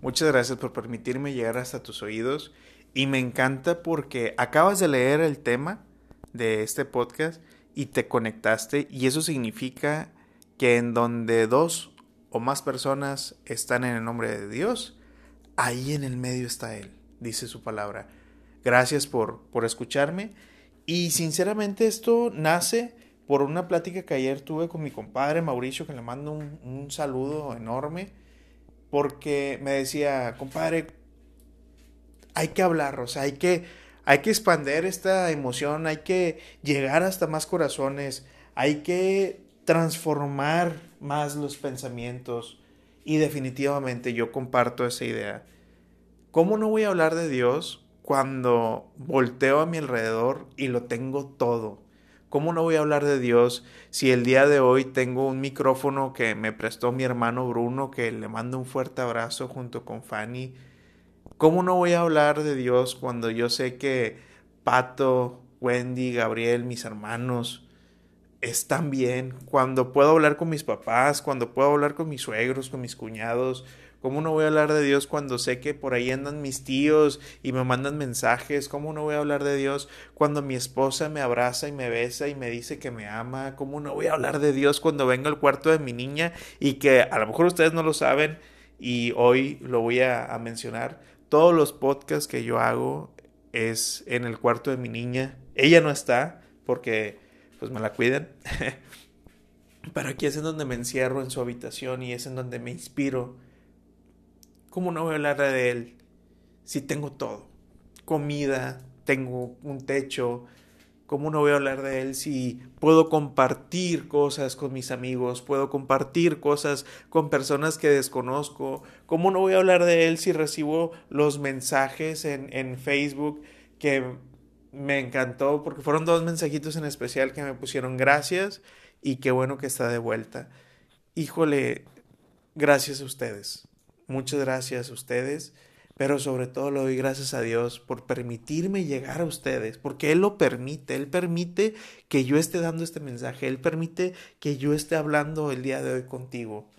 Muchas gracias por permitirme llegar hasta tus oídos. Y me encanta porque acabas de leer el tema de este podcast y te conectaste y eso significa que en donde dos o más personas están en el nombre de Dios, ahí en el medio está Él, dice su palabra. Gracias por, por escucharme. Y sinceramente esto nace por una plática que ayer tuve con mi compadre Mauricio, que le mando un, un saludo enorme, porque me decía, compadre, hay que hablar, o sea, hay que, hay que expander esta emoción, hay que llegar hasta más corazones, hay que transformar más los pensamientos y definitivamente yo comparto esa idea. ¿Cómo no voy a hablar de Dios cuando volteo a mi alrededor y lo tengo todo? ¿Cómo no voy a hablar de Dios si el día de hoy tengo un micrófono que me prestó mi hermano Bruno, que le mando un fuerte abrazo junto con Fanny? ¿Cómo no voy a hablar de Dios cuando yo sé que Pato, Wendy, Gabriel, mis hermanos están bien? Cuando puedo hablar con mis papás, cuando puedo hablar con mis suegros, con mis cuñados, ¿Cómo no voy a hablar de Dios cuando sé que por ahí andan mis tíos y me mandan mensajes? ¿Cómo no voy a hablar de Dios cuando mi esposa me abraza y me besa y me dice que me ama? ¿Cómo no voy a hablar de Dios cuando vengo al cuarto de mi niña y que a lo mejor ustedes no lo saben y hoy lo voy a, a mencionar? Todos los podcasts que yo hago es en el cuarto de mi niña. Ella no está porque pues me la cuidan. Pero aquí es en donde me encierro en su habitación y es en donde me inspiro ¿Cómo no voy a hablar de él si tengo todo? Comida, tengo un techo. ¿Cómo no voy a hablar de él si puedo compartir cosas con mis amigos? Puedo compartir cosas con personas que desconozco. ¿Cómo no voy a hablar de él si recibo los mensajes en, Facebook que me encantó? Porque fueron dos mensajitos en especial que me pusieron gracias y qué bueno que está de vuelta. Híjole, gracias a ustedes. Muchas gracias a ustedes, pero sobre todo le doy gracias a Dios por permitirme llegar a ustedes, porque Él lo permite, Él permite que yo esté dando este mensaje, Él permite que yo esté hablando el día de hoy contigo.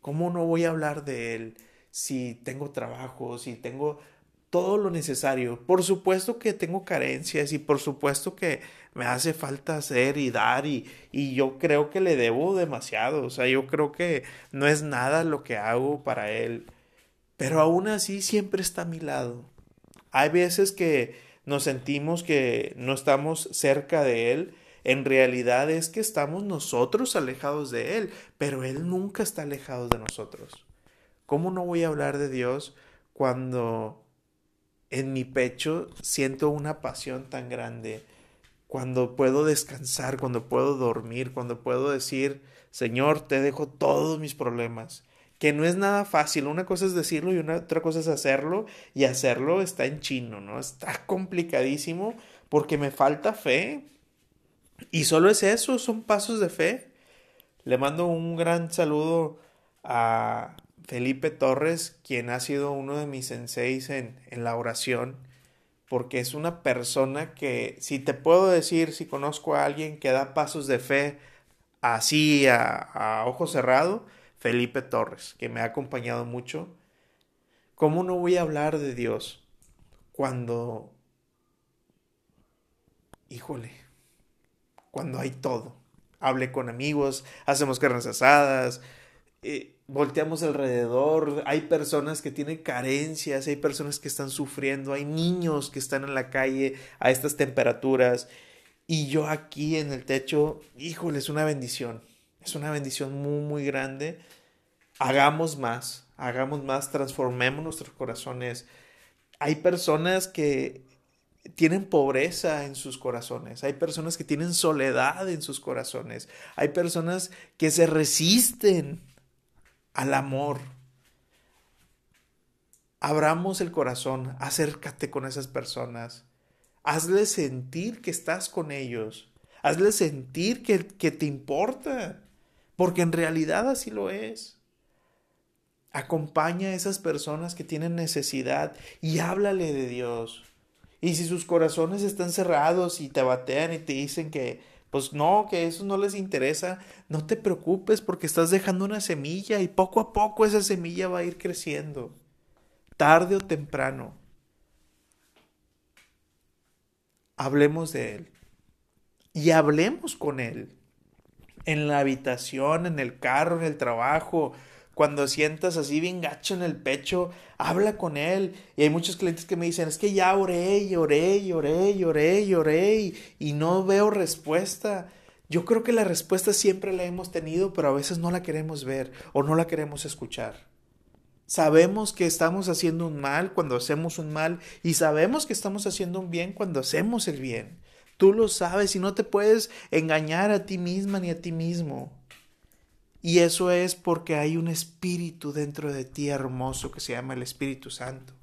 ¿Cómo no voy a hablar de Él si tengo trabajo, si tengo todo lo necesario? Por supuesto que tengo carencias y por supuesto que me hace falta hacer y dar y, y yo creo que le debo demasiado, o sea, yo creo que no es nada lo que hago para él, pero aún así siempre está a mi lado. Hay veces que nos sentimos que no estamos cerca de él, en realidad es que estamos nosotros alejados de Él, pero Él nunca está alejado de nosotros. ¿Cómo no voy a hablar de Dios cuando en mi pecho siento una pasión tan grande cuando puedo descansar, cuando puedo dormir, cuando puedo decir, Señor, te dejo todos mis problemas. Que no es nada fácil. Una cosa es decirlo y otra cosa es hacerlo. Y hacerlo está en chino, ¿no? Está complicadísimo porque me falta fe. Y solo es eso, son pasos de fe. Le mando un gran saludo a Felipe Torres, quien ha sido uno de mis senseis en, en la oración porque es una persona que, si te puedo decir, si conozco a alguien que da pasos de fe así a, ojo cerrado, Felipe Torres, que me ha acompañado mucho. ¿Cómo no voy a hablar de Dios cuando, híjole, cuando hay todo? Hable con amigos, hacemos carnes asadas, eh, volteamos alrededor, hay personas que tienen carencias, hay personas que están sufriendo, hay niños que están en la calle a estas temperaturas y yo aquí en el techo, híjole, es una bendición, es una bendición muy, muy grande. Hagamos más, hagamos más, transformemos nuestros corazones. Hay personas que tienen pobreza en sus corazones, hay personas que tienen soledad en sus corazones, hay personas que se resisten al amor. Abramos el corazón, acércate con esas personas, hazle sentir que estás con ellos, hazle sentir que, que te importa, porque en realidad así lo es. Acompaña a esas personas que tienen necesidad y háblale de Dios. Y si sus corazones están cerrados y te batean y te dicen que, pues no, que eso no les interesa, no te preocupes porque estás dejando una semilla y poco a poco esa semilla va a ir creciendo. tarde o temprano, hablemos de Él y hablemos con Él. En la habitación, en el carro, en el trabajo, cuando sientas así bien gacho en el pecho, habla con Él. Y hay muchos clientes que me dicen, es que ya oré y oré y oré y oré y oré y, y no veo respuesta. Yo creo que la respuesta siempre la hemos tenido, pero a veces no la queremos ver o no la queremos escuchar. Sabemos que estamos haciendo un mal cuando hacemos un mal y sabemos que estamos haciendo un bien cuando hacemos el bien. Tú lo sabes y no te puedes engañar a ti misma ni a ti mismo. Y eso es porque hay un espíritu dentro de ti hermoso que se llama el Espíritu Santo.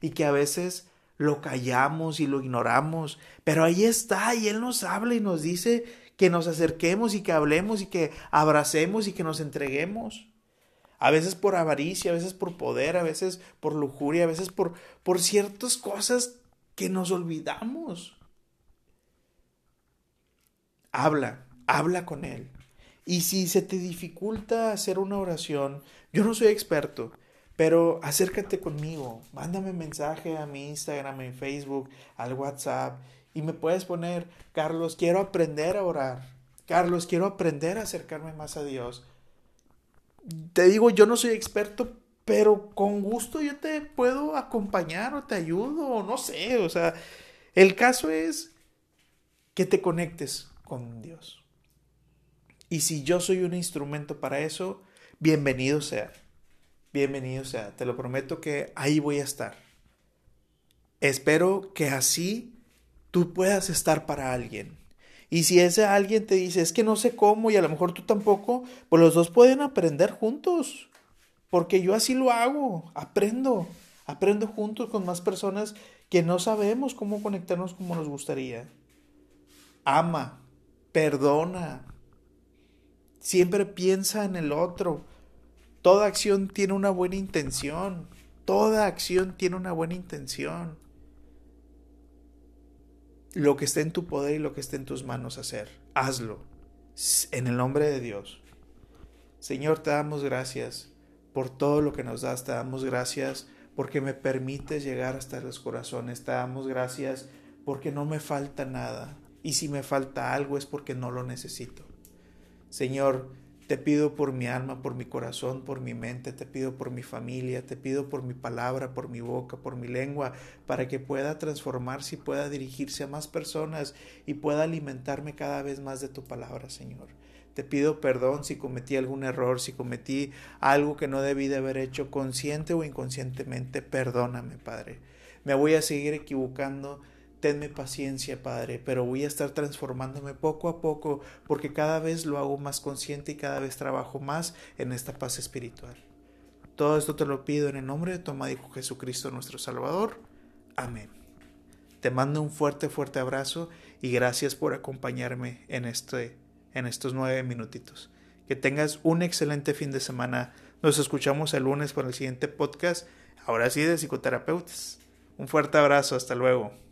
Y que a veces lo callamos y lo ignoramos, pero ahí está y Él nos habla y nos dice que nos acerquemos y que hablemos y que abracemos y que nos entreguemos. A veces por avaricia, a veces por poder, a veces por lujuria, a veces por, por ciertas cosas que nos olvidamos. Habla, habla con Él. Y si se te dificulta hacer una oración, yo no soy experto, pero acércate conmigo, mándame mensaje a mi Instagram, en Facebook, al WhatsApp y me puedes poner, Carlos, quiero aprender a orar. Carlos, quiero aprender a acercarme más a Dios. Te digo, yo no soy experto, pero con gusto yo te puedo acompañar o te ayudo, o no sé, o sea, el caso es que te conectes con Dios. Y si yo soy un instrumento para eso, bienvenido sea. Bienvenido sea. Te lo prometo que ahí voy a estar. Espero que así tú puedas estar para alguien. Y si ese alguien te dice, es que no sé cómo y a lo mejor tú tampoco, pues los dos pueden aprender juntos. Porque yo así lo hago, aprendo, aprendo juntos con más personas que no sabemos cómo conectarnos como nos gustaría. Ama, perdona, siempre piensa en el otro. Toda acción tiene una buena intención. Toda acción tiene una buena intención lo que esté en tu poder y lo que esté en tus manos hacer. Hazlo. En el nombre de Dios. Señor, te damos gracias por todo lo que nos das. Te damos gracias porque me permites llegar hasta los corazones. Te damos gracias porque no me falta nada. Y si me falta algo es porque no lo necesito. Señor, te pido por mi alma, por mi corazón, por mi mente, te pido por mi familia, te pido por mi palabra, por mi boca, por mi lengua, para que pueda transformarse y pueda dirigirse a más personas y pueda alimentarme cada vez más de tu palabra, Señor. Te pido perdón si cometí algún error, si cometí algo que no debí de haber hecho consciente o inconscientemente. Perdóname, Padre. Me voy a seguir equivocando Tenme paciencia, Padre, pero voy a estar transformándome poco a poco porque cada vez lo hago más consciente y cada vez trabajo más en esta paz espiritual. Todo esto te lo pido en el nombre de tu amado Jesucristo nuestro Salvador. Amén. Te mando un fuerte, fuerte abrazo y gracias por acompañarme en, este, en estos nueve minutitos. Que tengas un excelente fin de semana. Nos escuchamos el lunes para el siguiente podcast, ahora sí de psicoterapeutas. Un fuerte abrazo, hasta luego.